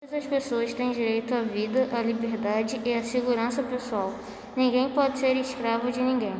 Todas as pessoas têm direito à vida, à liberdade e à segurança pessoal. Ninguém pode ser escravo de ninguém.